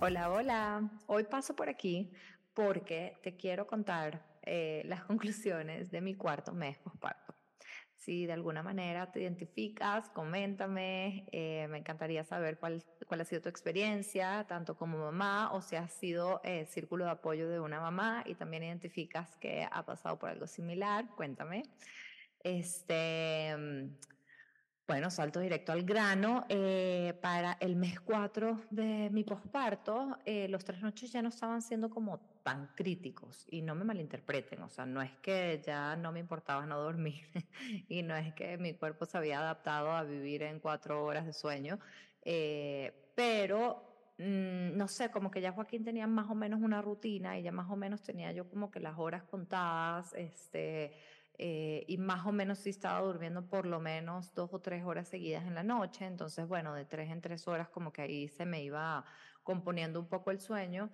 Hola, hola. Hoy paso por aquí porque te quiero contar eh, las conclusiones de mi cuarto mes posparto. Si de alguna manera te identificas, coméntame. Eh, me encantaría saber cuál, ha sido tu experiencia, tanto como mamá o si has sido eh, círculo de apoyo de una mamá y también identificas que ha pasado por algo similar. Cuéntame. Este. Bueno, salto directo al grano. Eh, para el mes 4 de mi posparto, eh, los tres noches ya no estaban siendo como tan críticos y no me malinterpreten, o sea, no es que ya no me importaba no dormir y no es que mi cuerpo se había adaptado a vivir en cuatro horas de sueño, eh, pero mm, no sé, como que ya Joaquín tenía más o menos una rutina y ya más o menos tenía yo como que las horas contadas, este eh, y más o menos sí estaba durmiendo por lo menos dos o tres horas seguidas en la noche, entonces bueno, de tres en tres horas como que ahí se me iba componiendo un poco el sueño.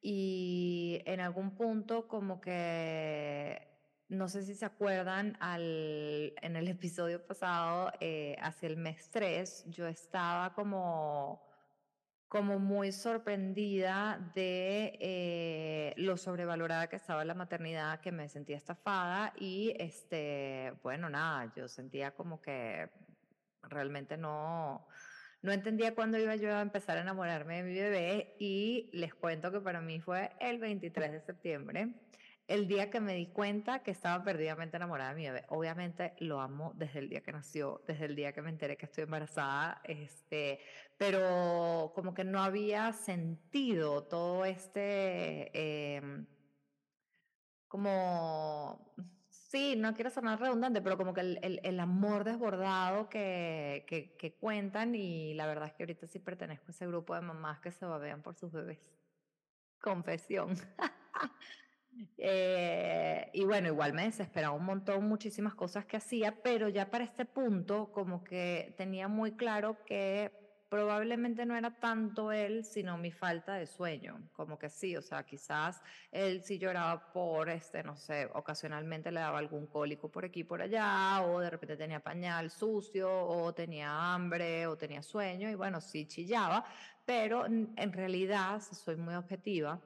Y en algún punto como que no sé si se acuerdan, al, en el episodio pasado, eh, hacia el mes 3, yo estaba como como muy sorprendida de eh, lo sobrevalorada que estaba la maternidad, que me sentía estafada y este, bueno, nada, yo sentía como que realmente no, no entendía cuándo iba yo a empezar a enamorarme de mi bebé y les cuento que para mí fue el 23 de septiembre el día que me di cuenta que estaba perdidamente enamorada de mi bebé. Obviamente lo amo desde el día que nació, desde el día que me enteré que estoy embarazada, este, pero como que no había sentido todo este, em, como, sí, no quiero sonar redundante, pero como que el, el, amor desbordado que, que, que, cuentan y la verdad es que ahorita sí pertenezco a ese grupo de mamás que se babean por sus bebés. Confesión. Eh, y bueno, igual me desesperaba un montón, muchísimas cosas que hacía, pero ya para este punto como que tenía muy claro que probablemente no era tanto él, sino mi falta de sueño, como que sí, o sea, quizás él sí lloraba por, este, no sé, ocasionalmente le daba algún cólico por aquí, por allá, o de repente tenía pañal sucio, o tenía hambre, o tenía sueño, y bueno, sí chillaba, pero en realidad, soy muy objetiva,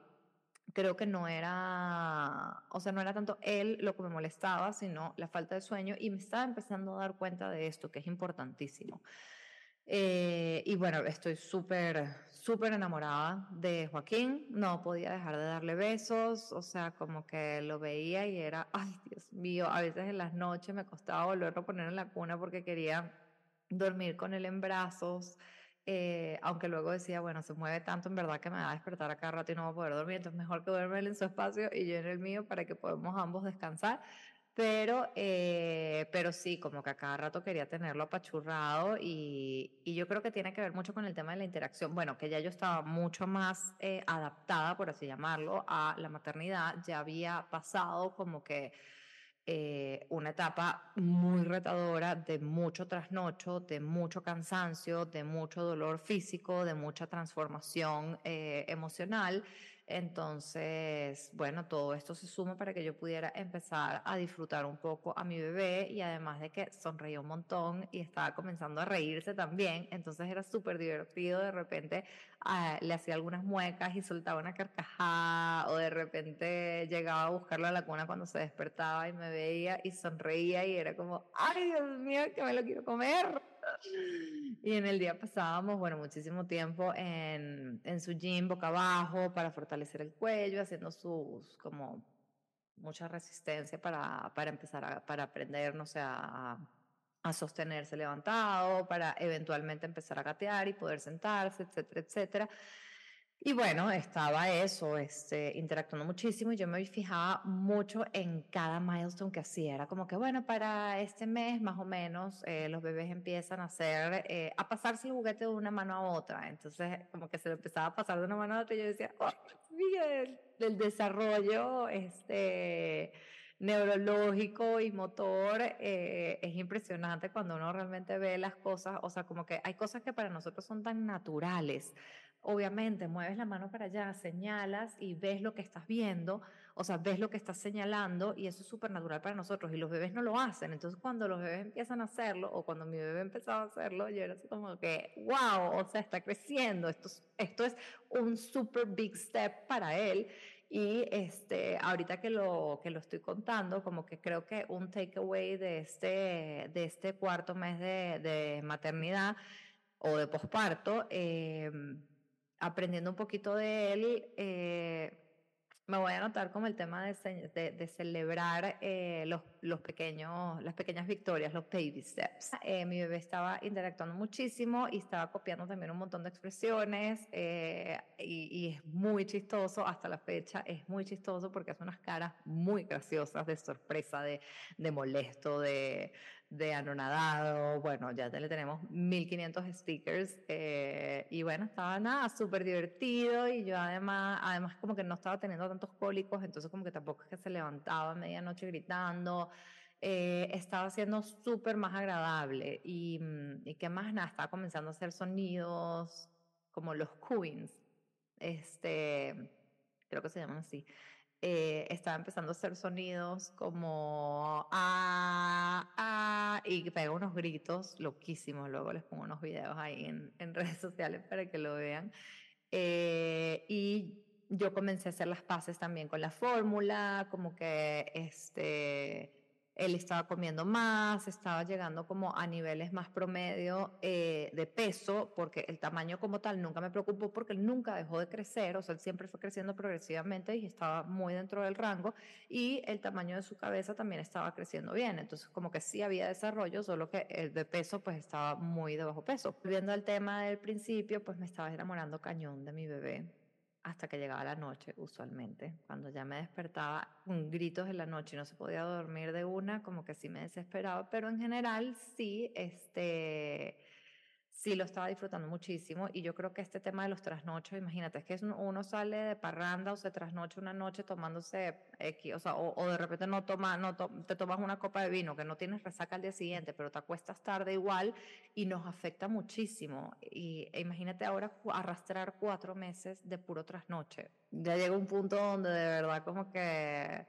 creo que no era, o sea, no era tanto él lo que me molestaba, sino la falta de sueño y me estaba empezando a dar cuenta de esto, que es importantísimo. Eh, y bueno, estoy súper, súper enamorada de Joaquín, no podía dejar de darle besos, o sea, como que lo veía y era, ay Dios mío, a veces en las noches me costaba volverlo a poner en la cuna porque quería dormir con él en brazos. Eh, aunque luego decía, bueno, se mueve tanto en verdad que me va a despertar a cada rato y no va a poder dormir, entonces mejor que duerme él en su espacio y yo en el mío para que podamos ambos descansar. Pero, eh, pero sí, como que a cada rato quería tenerlo apachurrado y, y, yo creo que tiene que ver mucho con el tema de la interacción. Bueno, que ya yo estaba mucho más eh, adaptada, por así llamarlo, a la maternidad, ya había pasado como que eh, una etapa muy retadora de mucho trasnocho, de mucho cansancio, de mucho dolor físico, de mucha transformación eh, emocional. Entonces, bueno, todo esto se suma para que yo pudiera empezar a disfrutar un poco a mi bebé y además de que sonreía un montón y estaba comenzando a reírse también, entonces era súper divertido, de repente le hacía algunas muecas y soltaba una carcajada o de repente llegaba a buscarlo a la cuna cuando se despertaba y me veía y sonreía y era como, ay Dios mío, que me lo quiero comer. Y en el día pasábamos, bueno, muchísimo tiempo en, en su gym boca abajo para fortalecer el cuello, haciendo sus, como, mucha resistencia para, para empezar para aprender, no sé, a, a sostenerse levantado, para eventualmente empezar a gatear y poder sentarse, etcétera, etcétera. Y bueno, estaba eso, este, interactuando muchísimo y yo me fijaba mucho en cada milestone que hacía. Era como que, bueno, para este mes más o menos eh, los bebés empiezan a hacer, eh, a pasarse el juguete de una mano a otra. Entonces, como que se lo empezaba a pasar de una mano a otra y yo decía, oh, bien, del desarrollo, este neurológico y motor eh, es impresionante cuando uno realmente ve las cosas, o sea, como que hay cosas que para nosotros son tan naturales, obviamente mueves la mano para allá, señalas y ves lo que estás viendo, o sea, ves lo que estás señalando y eso es súper natural para nosotros y los bebés no lo hacen. Entonces, cuando los bebés empiezan a hacerlo o cuando mi bebé empezaba a hacerlo, yo era así como que, wow, o sea, está creciendo, esto, esto es un super big step para él. Y este, ahorita que lo, que lo estoy contando, como que creo que un takeaway de este, de este cuarto mes de, maternidad o de posparto, eh, aprendiendo un poquito de él, eh, me voy a anotar como el tema de, de, celebrar eh, los, los, pequeños, las pequeñas victorias, los baby steps. Eh, mi bebé estaba interactuando muchísimo y estaba copiando también un montón de expresiones y, y, es muy chistoso hasta la fecha, es muy chistoso porque hace unas caras muy graciosas de sorpresa, de, de molesto, de, de anonadado, bueno, ya le tenemos 1500 stickers eh, y bueno, estaba nada, súper divertido y yo además, además como que no estaba teniendo tantos cólicos, entonces como que tampoco es que se levantaba a medianoche gritando, eh, estaba siendo súper más agradable y, mm, y más nada, estaba comenzando a hacer sonidos como los queens, este, creo que se llaman así. Eh, estaba empezando a hacer sonidos como ah, ah, y pega unos gritos loquísimos. Luego les pongo unos videos ahí en, redes sociales para que lo vean. Eh, y yo comencé a hacer las paces también con la fórmula, como que este él estaba comiendo más, estaba llegando como a niveles más promedio eh, de peso, porque el tamaño como tal nunca me preocupó porque él nunca dejó de crecer, o sea, él siempre fue creciendo progresivamente y estaba muy dentro del rango, y el tamaño de su cabeza también estaba creciendo bien, entonces como que sí había desarrollo, solo que el de peso pues estaba muy de bajo peso. Volviendo al tema del principio, pues me estaba enamorando cañón de mi bebé hasta que llegaba la noche, usualmente. Cuando ya me despertaba con gritos en la noche y no se podía dormir de una, como que sí me desesperaba, pero en general sí, este, sí lo estaba disfrutando muchísimo y yo creo que este tema de los trasnochos, imagínate, es que uno sale de parranda o se trasnocha una noche tomándose X, o sea, o, de repente no toma, no te tomas una copa de vino que no tienes resaca al día siguiente, pero te acuestas tarde igual y nos afecta muchísimo. Y e imagínate ahora arrastrar cuatro meses de puro trasnoche. Ya llega un punto donde de verdad como que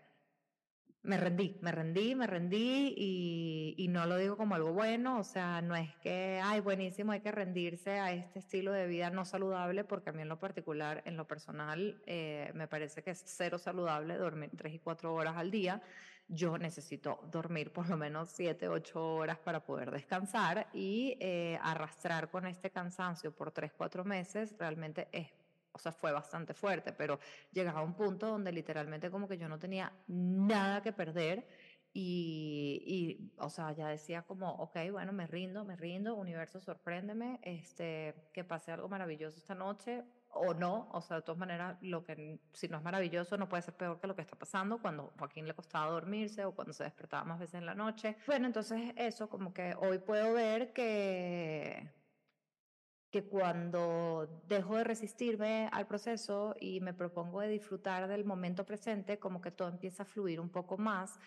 me rendí, me rendí, me rendí y, y, no lo digo como algo bueno, o sea, no es que, ay, buenísimo, hay que rendirse a este estilo de vida no saludable, porque a mí en lo particular, en lo personal, eh, me parece que es cero saludable dormir tres y cuatro horas al día. Yo necesito dormir por lo menos siete, ocho horas para poder descansar y eh, arrastrar con este cansancio por tres, cuatro meses realmente es o sea, fue bastante fuerte, pero llegaba a un punto donde literalmente como que yo no tenía nada que perder y, y, o sea, ya decía como, ok, bueno, me rindo, me rindo, universo, sorpréndeme, este, que pase algo maravilloso esta noche o no, o sea, de todas maneras, lo que, si no es maravilloso, no puede ser peor que lo que está pasando cuando Joaquín le costaba dormirse o cuando se despertaba más veces en la noche. Bueno, entonces eso como que hoy puedo ver que que cuando dejo de resistirme al proceso y me propongo de disfrutar del momento presente, como que todo empieza a fluir un poco más.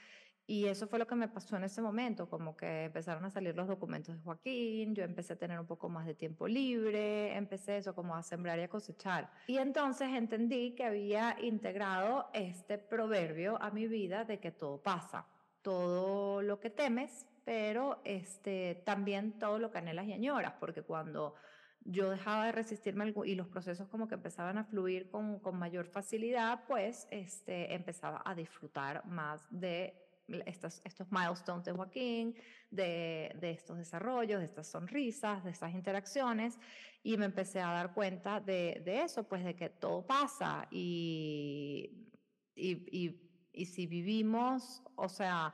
Y eso fue lo que me pasó en ese momento, como que empezaron a salir los documentos de Joaquín, yo empecé a tener un poco más de tiempo libre, empecé eso como a sembrar y a cosechar. Y entonces entendí que había integrado este proverbio a mi vida de que todo pasa, todo lo que temes, pero este, también todo lo que anhelas y añoras, porque cuando yo dejaba de resistirme y los procesos como que empezaban a fluir con, con mayor facilidad, pues este, empezaba a disfrutar más de estos, estos milestones de Joaquín, de, de, estos desarrollos, de estas sonrisas, de estas interacciones, y me empecé a dar cuenta de, de eso, pues de que todo pasa y, y, y, y si vivimos, o sea,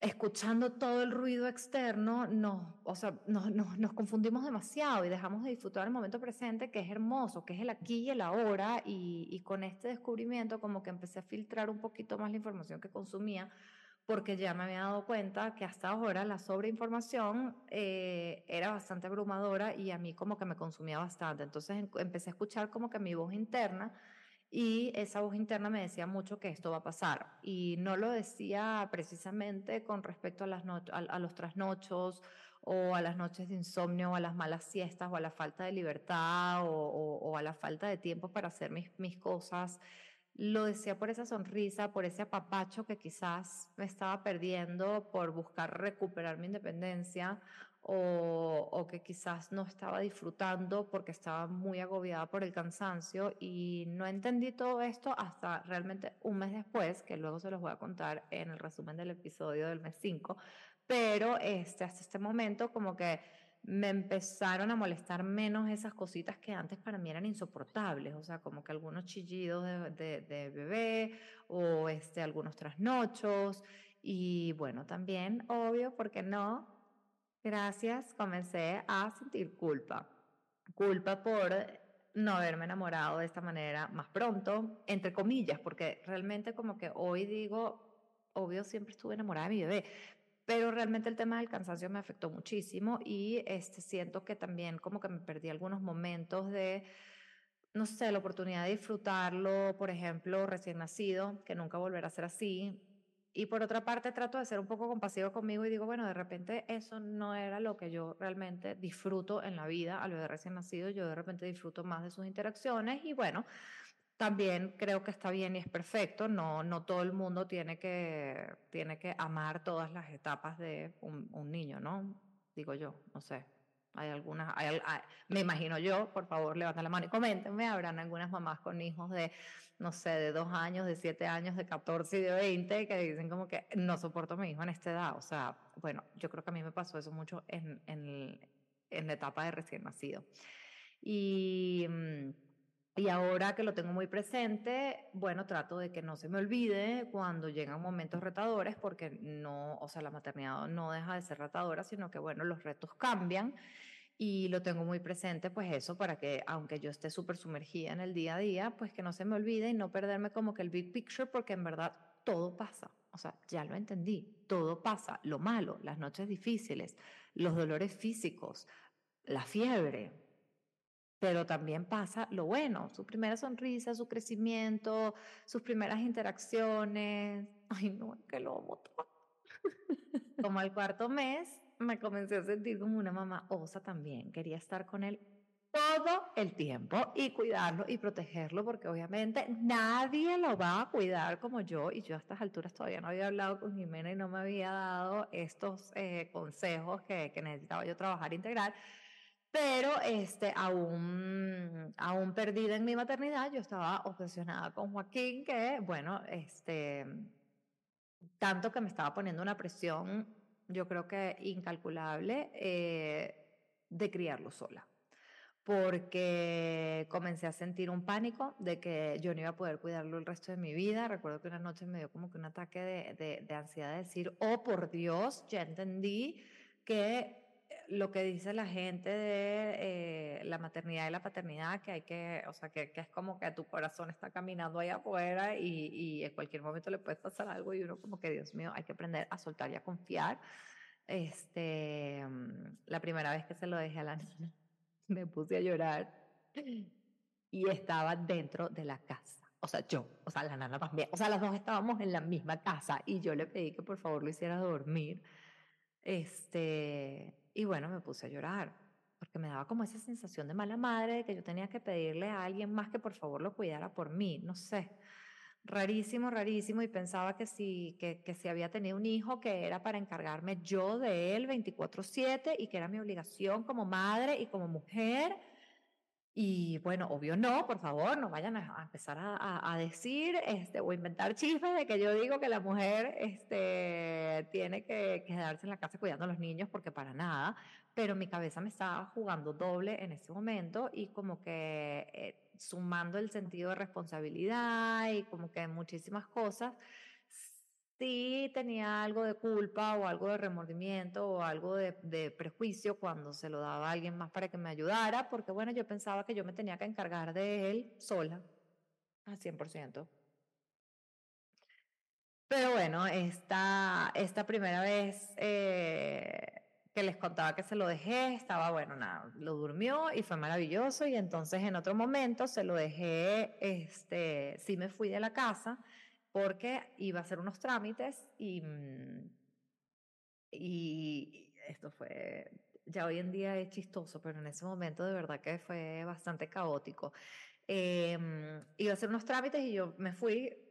escuchando todo el ruido externo, nos, o sea, nos, nos, confundimos demasiado y dejamos de disfrutar el momento presente, que es hermoso, que es el aquí y el ahora, y, y, con este descubrimiento como que empecé a filtrar un poquito más la información que consumía, porque ya me había dado cuenta que hasta ahora la sobreinformación eh, era bastante abrumadora y a mí como que me consumía bastante. Entonces empecé a escuchar como que mi voz interna, y esa voz interna me decía mucho que esto va a pasar. Y no lo decía precisamente con respecto a, las a, los trasnochos o a las noches de insomnio o a las malas siestas o a la falta de libertad o, o, a la falta de tiempo para hacer mis, mis cosas lo decía por esa sonrisa, por ese apapacho que quizás me estaba perdiendo por buscar recuperar mi independencia o, que quizás no estaba disfrutando porque estaba muy agobiada por el cansancio y no entendí todo esto hasta realmente un mes después, que luego se los voy a contar en el resumen del episodio del mes 5, pero este, hasta este momento como que me empezaron a molestar menos esas cositas que antes para mí eran insoportables, o sea, como que algunos chillidos de, de, bebé o este, algunos trasnochos y bueno, también, obvio, porque no? Gracias, comencé a sentir culpa. Culpa por no haberme enamorado de esta manera más pronto, entre comillas, porque realmente como que hoy digo, obvio, siempre estuve enamorada de mi bebé, pero realmente el tema del cansancio me afectó muchísimo y este, siento que también como que me perdí algunos momentos de, no sé, la oportunidad de disfrutarlo, por ejemplo, recién nacido, que nunca volverá a ser así. Y por otra parte trato de ser un poco compasivo conmigo y digo, bueno, de repente eso no era lo que yo realmente disfruto en la vida al bebé recién nacido, yo de repente disfruto más de sus interacciones y bueno, también creo que está bien y es perfecto. No, no todo el mundo tiene que, tiene que amar todas las etapas de un, un niño, ¿no? Digo yo, no sé. Hay algunas, hay, me imagino yo, por favor, levanten la mano y coméntenme. Habrán algunas mamás con hijos de, no sé, de dos años, de siete años, de 14 y de 20 que dicen como que no soporto a mi hijo en esta edad. O sea, bueno, yo creo que a mí me pasó eso mucho en, en, en la etapa de recién nacido. Y mm, y ahora que lo tengo muy presente, bueno, trato de que no se me olvide cuando llegan momentos retadores, porque no, o sea, la maternidad no deja de ser retadora, sino que, bueno, los retos cambian y lo tengo muy presente, pues eso, para que aunque yo esté súper sumergida en el día a día, pues que no se me olvide y no perderme como que el big picture, porque en verdad todo pasa. O sea, ya lo entendí, todo pasa, lo malo, las noches difíciles, los dolores físicos, la fiebre, pero también pasa lo bueno, su primera sonrisa, su crecimiento, sus primeras interacciones. Ay, no, que lo amo todo. Como al cuarto mes, me comencé a sentir como una mamá osa también. Quería estar con él todo el tiempo y cuidarlo y protegerlo, porque obviamente nadie lo va a cuidar como yo. Y yo a estas alturas todavía no había hablado con Jimena y no me había dado estos eh, consejos que, que necesitaba yo trabajar integral pero este, aún, aún perdida en mi maternidad, yo estaba obsesionada con Joaquín, que, bueno, este, tanto que me estaba poniendo una presión, yo creo que incalculable, eh, de criarlo sola. Porque comencé a sentir un pánico de que yo no iba a poder cuidarlo el resto de mi vida. Recuerdo que una noche me dio como que un ataque de, de, de ansiedad de decir, oh, por Dios, ya entendí que lo que dice la gente de eh, la maternidad y la paternidad, que hay que, o sea, que, que, es como que tu corazón está caminando ahí afuera y, y, en cualquier momento le puede pasar algo y uno como que, Dios mío, hay que aprender a soltar y a confiar. Este, mm, la primera vez que se lo dejé a la niña, me puse a llorar y estaba dentro de la casa. O sea, yo, o sea, la nana también, o sea, las dos estábamos en la misma casa y yo le pedí que por favor lo hiciera dormir. Este, y bueno, me puse a llorar, porque me daba como esa sensación de mala madre, de que yo tenía que pedirle a alguien más que por favor lo cuidara por mí, no sé. Rarísimo, rarísimo, y pensaba que si, que, que si había tenido un hijo que era para encargarme yo de él 24/7 y que era mi obligación como madre y como mujer y bueno, obvio no, por favor, no vayan a, empezar a, a, decir este, o inventar chismes de que yo digo que la mujer este, tiene que quedarse en la casa cuidando a los niños, porque para nada, pero mi cabeza me estaba jugando doble en ese momento y como que eh, sumando el sentido de responsabilidad y como que muchísimas cosas, sí tenía algo de culpa o algo de remordimiento o algo de, de, prejuicio cuando se lo daba a alguien más para que me ayudara, porque bueno, yo pensaba que yo me tenía que encargar de él sola, al 100%. Pero bueno, esta, esta primera vez eh, que les contaba que se lo dejé, estaba bueno, nada, lo durmió y fue maravilloso y entonces en otro momento se lo dejé, este, sí me fui de la casa porque iba a hacer unos trámites y, mm, y esto fue, ya hoy en día es chistoso, pero en ese momento de verdad que fue bastante caótico. Em, iba a hacer unos trámites y yo me fui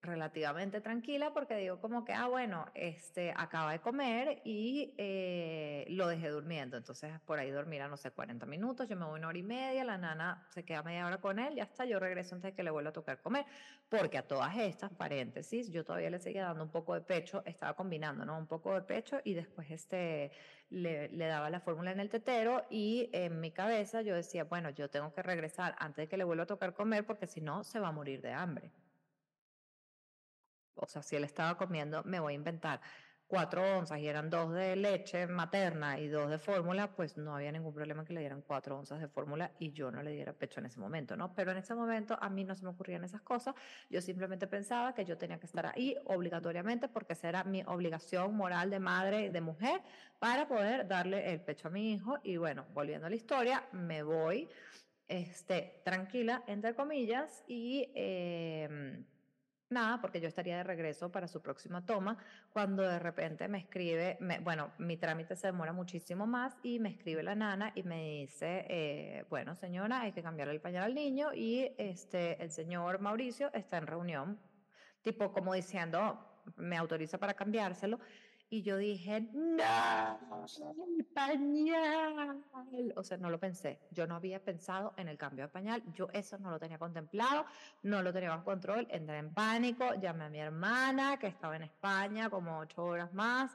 relativamente tranquila porque digo como que, ah, bueno, este, acaba de comer y eh, lo dejé durmiendo. Entonces por ahí dormirá, no sé, 40 minutos, yo me voy una hora y media, la nana se queda media hora con él, ya está, yo regreso antes de que le vuelva a tocar comer. Porque a todas estas, paréntesis, yo todavía le seguía dando un poco de pecho, estaba combinando, ¿no? Un poco de pecho y después este, le, le daba la fórmula en el tetero y en mi cabeza yo decía, bueno, yo tengo que regresar antes de que le vuelva a tocar comer porque si no se va a morir de hambre o sea, si él estaba comiendo, me voy a inventar cuatro onzas y eran dos de leche materna y dos de fórmula, pues no había ningún problema que le dieran cuatro onzas de fórmula y yo no le diera pecho en ese momento, ¿no? Pero en ese momento a mí no se me ocurrían esas cosas, yo simplemente pensaba que yo tenía que estar ahí obligatoriamente porque esa era mi obligación moral de madre y de mujer para poder darle el pecho a mi hijo y bueno, volviendo a la historia, me voy este, tranquila, entre comillas, y... Eh, nada, porque yo estaría de regreso para su próxima toma, cuando de repente me escribe, bueno, mi trámite se demora muchísimo más y me escribe la nana y me dice, eh, bueno señora, hay que cambiar el pañal al niño y este, el señor Mauricio está en reunión, tipo como diciendo, me autoriza para cambiárselo y yo dije, no, el pañal. O sea, no lo pensé. Yo no había pensado en el cambio de pañal. Yo eso no lo tenía contemplado, no lo tenía bajo control. Entré en pánico, llamé a mi hermana que estaba en España como ocho horas más.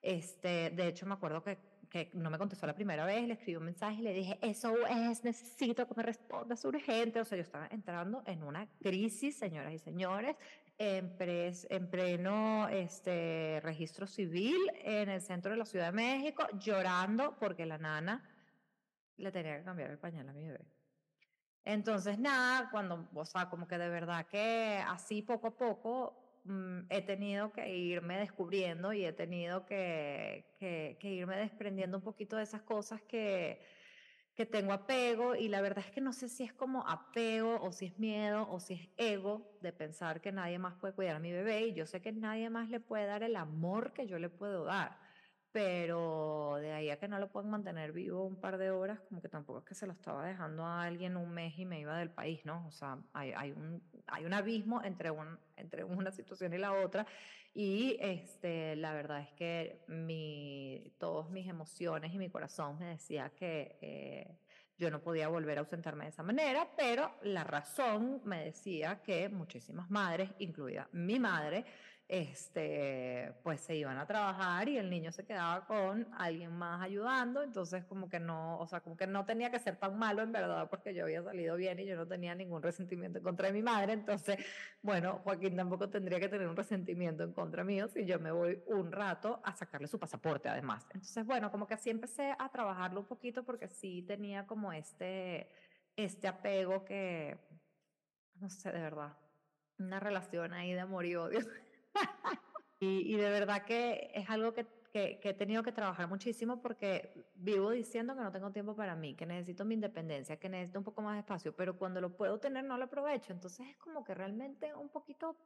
Este, de hecho, me acuerdo que, que no me contestó la primera vez, le escribí un mensaje y le dije, eso es, necesito que me respondas urgente. O sea, yo estaba entrando en una crisis, señoras y señores en pleno este, registro civil en el centro de la Ciudad de México, llorando porque la nana le tenía que cambiar el pañal a mi bebé. Entonces, nada, cuando, o sea, como que de verdad que así poco a poco mm, he tenido que irme descubriendo y he tenido que, que, que irme desprendiendo un poquito de esas cosas que, que tengo apego y la verdad es que no sé si es como apego o si es miedo o si es ego de pensar que nadie más puede cuidar a mi bebé y yo sé que nadie más le puede dar el amor que yo le puedo dar pero de ahí a que no lo pueden mantener vivo un par de horas, como que tampoco es que se lo estaba dejando a alguien un mes y me iba del país, ¿no? O sea, hay, hay, un, hay un abismo entre, un, entre una situación y la otra y este, la verdad es que mi, todas mis emociones y mi corazón me decía que eh, yo no podía volver a ausentarme de esa manera, pero la razón me decía que muchísimas madres, incluida mi madre, este, pues se iban a trabajar y el niño se quedaba con alguien más ayudando, entonces como que no, o sea, como que no tenía que ser tan malo en verdad porque yo había salido bien y yo no tenía ningún resentimiento en contra de mi madre, entonces, bueno, Joaquín tampoco tendría que tener un resentimiento en contra mío si yo me voy un rato a sacarle su pasaporte además. Entonces, bueno, como que así empecé a trabajarlo un poquito porque sí tenía como este, este apego que, no sé, de verdad, una relación ahí de amor y odio. Y, de verdad que es algo que, que, he tenido que trabajar muchísimo porque vivo diciendo que no tengo tiempo para mí, que necesito mi independencia, que necesito un poco más de espacio, pero cuando lo puedo tener no lo aprovecho. Entonces es como que realmente un poquito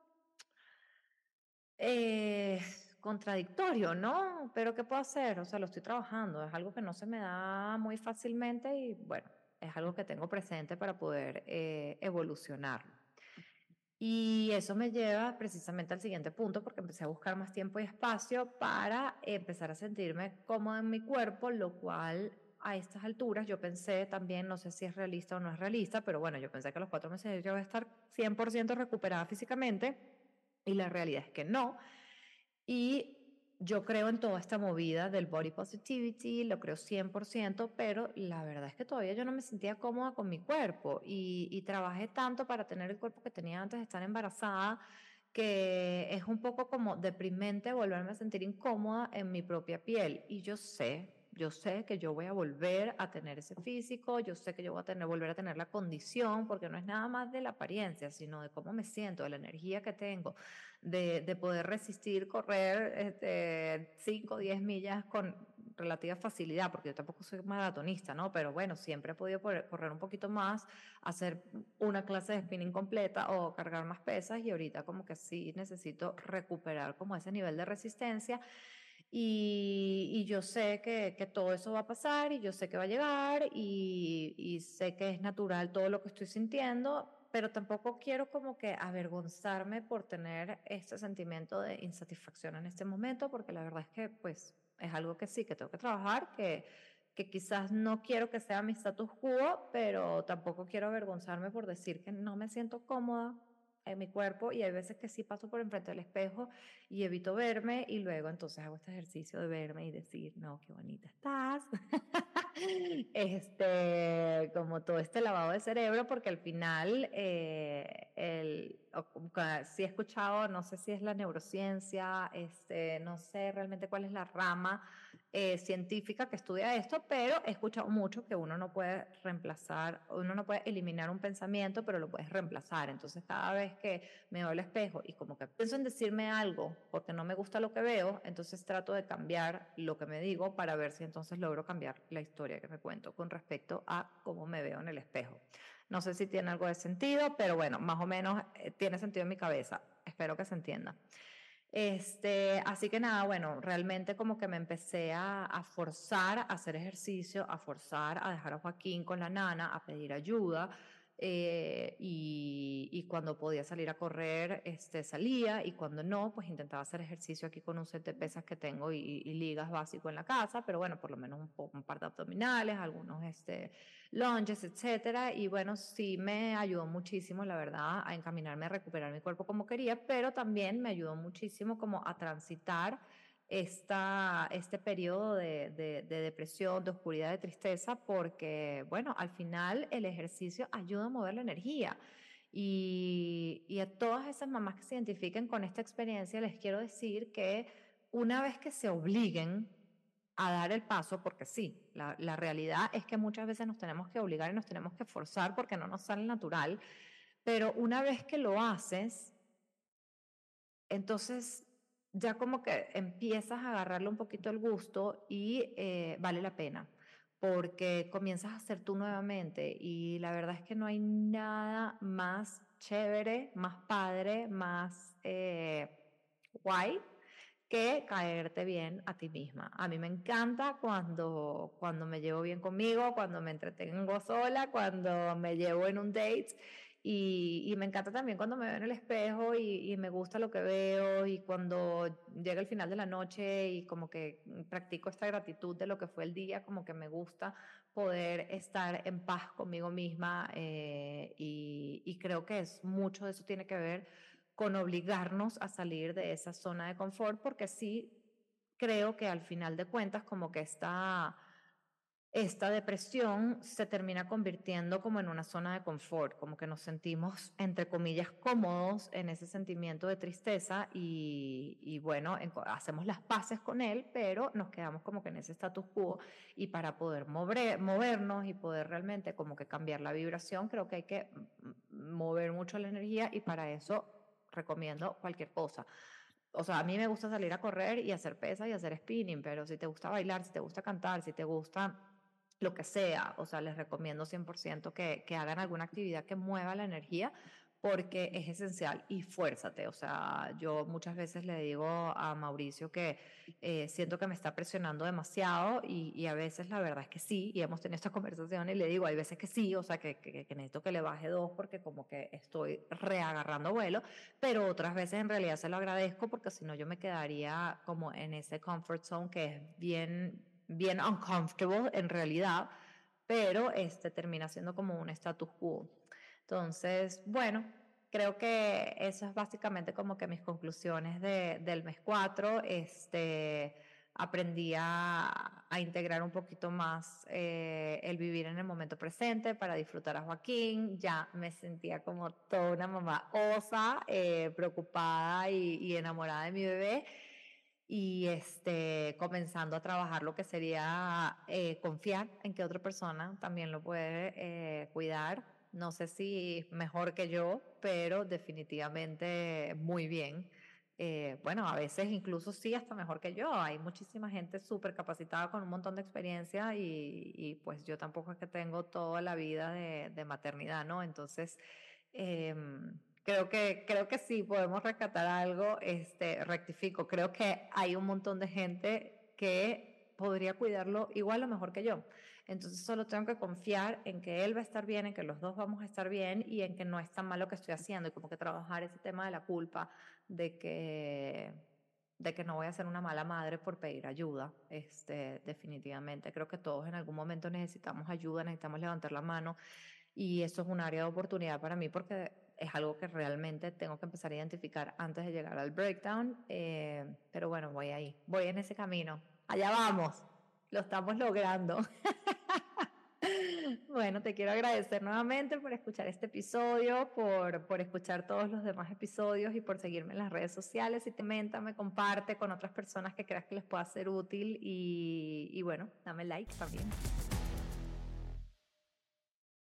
eh, contradictorio, ¿no? Pero ¿qué puedo hacer? O sea, lo estoy trabajando, es algo que no se me da muy fácilmente y bueno, es algo que tengo presente para poder eh, evolucionar. Y eso me lleva precisamente al siguiente punto, porque empecé a buscar más tiempo y espacio para empezar a sentirme cómoda en mi cuerpo, lo cual a estas alturas yo pensé también, no sé si es realista o no es realista, pero bueno, yo pensé que a los cuatro meses yo iba a estar 100% recuperada físicamente y la realidad es que no. Y yo creo en toda esta movida del body positivity, lo creo 100%, pero la verdad es que todavía yo no me sentía cómoda con mi cuerpo y, y, trabajé tanto para tener el cuerpo que tenía antes de estar embarazada que es un poco como deprimente volverme a sentir incómoda en mi propia piel. Y yo sé, yo sé que yo voy a volver a tener ese físico, yo sé que yo voy a tener, volver a tener la condición, porque no es nada más de la apariencia, sino de cómo me siento, de la energía que tengo, de, de poder resistir, correr este, 5 o 10 millas con relativa facilidad, porque yo tampoco soy maratonista, ¿no? Pero bueno, siempre he podido correr un poquito más, hacer una clase de spinning completa o cargar más pesas y ahorita como que sí necesito recuperar como ese nivel de resistencia Y, y yo sé que, que, todo eso va a pasar y yo sé que va a llegar y, y sé que es natural todo lo que estoy sintiendo, pero tampoco quiero como que avergonzarme por tener este sentimiento de insatisfacción en este momento, porque la verdad es que pues es algo que sí, que tengo que trabajar, que, que quizás no quiero que sea mi status quo, pero tampoco quiero avergonzarme por decir que no me siento cómoda en mi cuerpo y hay veces que sí paso por enfrente del espejo y evito verme y luego entonces hago este ejercicio de verme y decir, no, qué bonita estás. este, como todo este lavado de cerebro, porque al final, eh, el, si he escuchado, no sé si es la neurociencia, este, no sé realmente cuál es la rama eh, científica que estudia esto, pero he escuchado mucho que uno no puede reemplazar, uno no puede eliminar un pensamiento, pero lo puedes reemplazar. Entonces, cada vez que me veo al espejo y como que pienso en decirme algo porque no me gusta lo que veo, entonces trato de cambiar lo que me digo para ver si entonces logro cambiar la historia que me cuento con respecto a cómo me veo en el espejo. No sé si tiene algo de sentido, pero bueno, más o menos eh, tiene sentido en mi cabeza. Espero que se entienda. Este, así que nada, bueno, realmente como que me empecé a, a, forzar a hacer ejercicio, a forzar a dejar a Joaquín con la nana, a pedir ayuda, eh, y, y, cuando podía salir a correr, este, salía y cuando no, pues intentaba hacer ejercicio aquí con un set de pesas que tengo y, y ligas básico en la casa, pero bueno, por lo menos un, un par de abdominales, algunos este, lunges, etcétera, y bueno, sí me ayudó muchísimo, la verdad, a encaminarme a recuperar mi cuerpo como quería, pero también me ayudó muchísimo como a transitar esta, este periodo de, de, de, depresión, de oscuridad, de tristeza, porque, bueno, al final el ejercicio ayuda a mover la energía. Y, y, a todas esas mamás que se identifiquen con esta experiencia, les quiero decir que una vez que se obliguen a dar el paso, porque sí, la, la realidad es que muchas veces nos tenemos que obligar y nos tenemos que forzar porque no nos sale natural, pero una vez que lo haces, entonces ya como que empiezas a agarrarle un poquito el gusto y eh, vale la pena, porque comienzas a ser tú nuevamente y la verdad es que no hay nada más chévere, más padre, más eh, guay que caerte bien a ti misma. A mí me encanta cuando, cuando me llevo bien conmigo, cuando me entretengo sola, cuando me llevo en un date y, y, me encanta también cuando me veo en el espejo y, y, me gusta lo que veo y cuando llega el final de la noche y como que practico esta gratitud de lo que fue el día, como que me gusta poder estar en paz conmigo misma eh, y, y creo que es mucho de eso tiene que ver con obligarnos a salir de esa zona de confort porque sí creo que al final de cuentas como que está esta depresión se termina convirtiendo como en una zona de confort, como que nos sentimos, entre comillas, cómodos en ese sentimiento de tristeza y, bueno, en, hacemos las paces con él, pero nos quedamos como que en ese status quo y para poder mover, movernos y poder realmente como que cambiar la vibración, creo que hay que mover mucho la energía y para eso recomiendo cualquier cosa. O sea, a mí me gusta salir a correr y hacer pesas y hacer spinning, pero si te gusta bailar, si te gusta cantar, si te gusta lo que sea, o sea, les recomiendo 100% que, que hagan alguna actividad que mueva la energía porque es esencial y fuérzate. O sea, yo muchas veces le digo a Mauricio que eh, siento que me está presionando demasiado y, y, a veces la verdad es que sí, y hemos tenido esta conversación y le digo, hay veces que sí, o sea, que, que, que necesito que le baje dos porque como que estoy reagarrando vuelo, pero otras veces en realidad se lo agradezco porque si no yo me quedaría como en ese comfort zone que es bien bien uncomfortable en realidad, pero este termina siendo como un status quo. Entonces, bueno, creo que eso es básicamente como que mis conclusiones de, del mes 4. Este, aprendí a, a, integrar un poquito más eh, el vivir en el momento presente para disfrutar a Joaquín. Ya me sentía como toda una mamá osa, eh, preocupada y, y enamorada de mi bebé y este, comenzando a trabajar lo que sería eh, confiar en que otra persona también lo puede eh, cuidar. No sé si mejor que yo, pero definitivamente muy bien. Eh, bueno, a veces incluso sí, hasta mejor que yo. Hay muchísima gente súper capacitada con un montón de experiencia y, pues yo tampoco es que tengo toda la vida de, maternidad, ¿no? Entonces, eh, creo que, creo que sí podemos rescatar algo, este, rectifico, creo que hay un montón de gente que podría cuidarlo igual o mejor que yo. Entonces solo tengo que confiar en que él va a estar bien, en que los dos vamos a estar bien y en que no es tan mal lo que estoy haciendo y como que trabajar ese tema de la culpa, de que, de que no voy a ser una mala madre por pedir ayuda, este, definitivamente. Creo que todos en algún momento necesitamos ayuda, necesitamos levantar la mano y eso es un área de oportunidad para mí porque es algo que realmente tengo que empezar a identificar antes de llegar al breakdown, eh, pero bueno, voy ahí, voy en ese camino. Allá vamos, lo estamos logrando. Bueno, te quiero agradecer nuevamente por escuchar este episodio, por, por escuchar todos los demás episodios y por seguirme en las redes sociales. Y te menta, me comparte con otras personas que creas que les pueda ser útil y, y bueno, dame like también.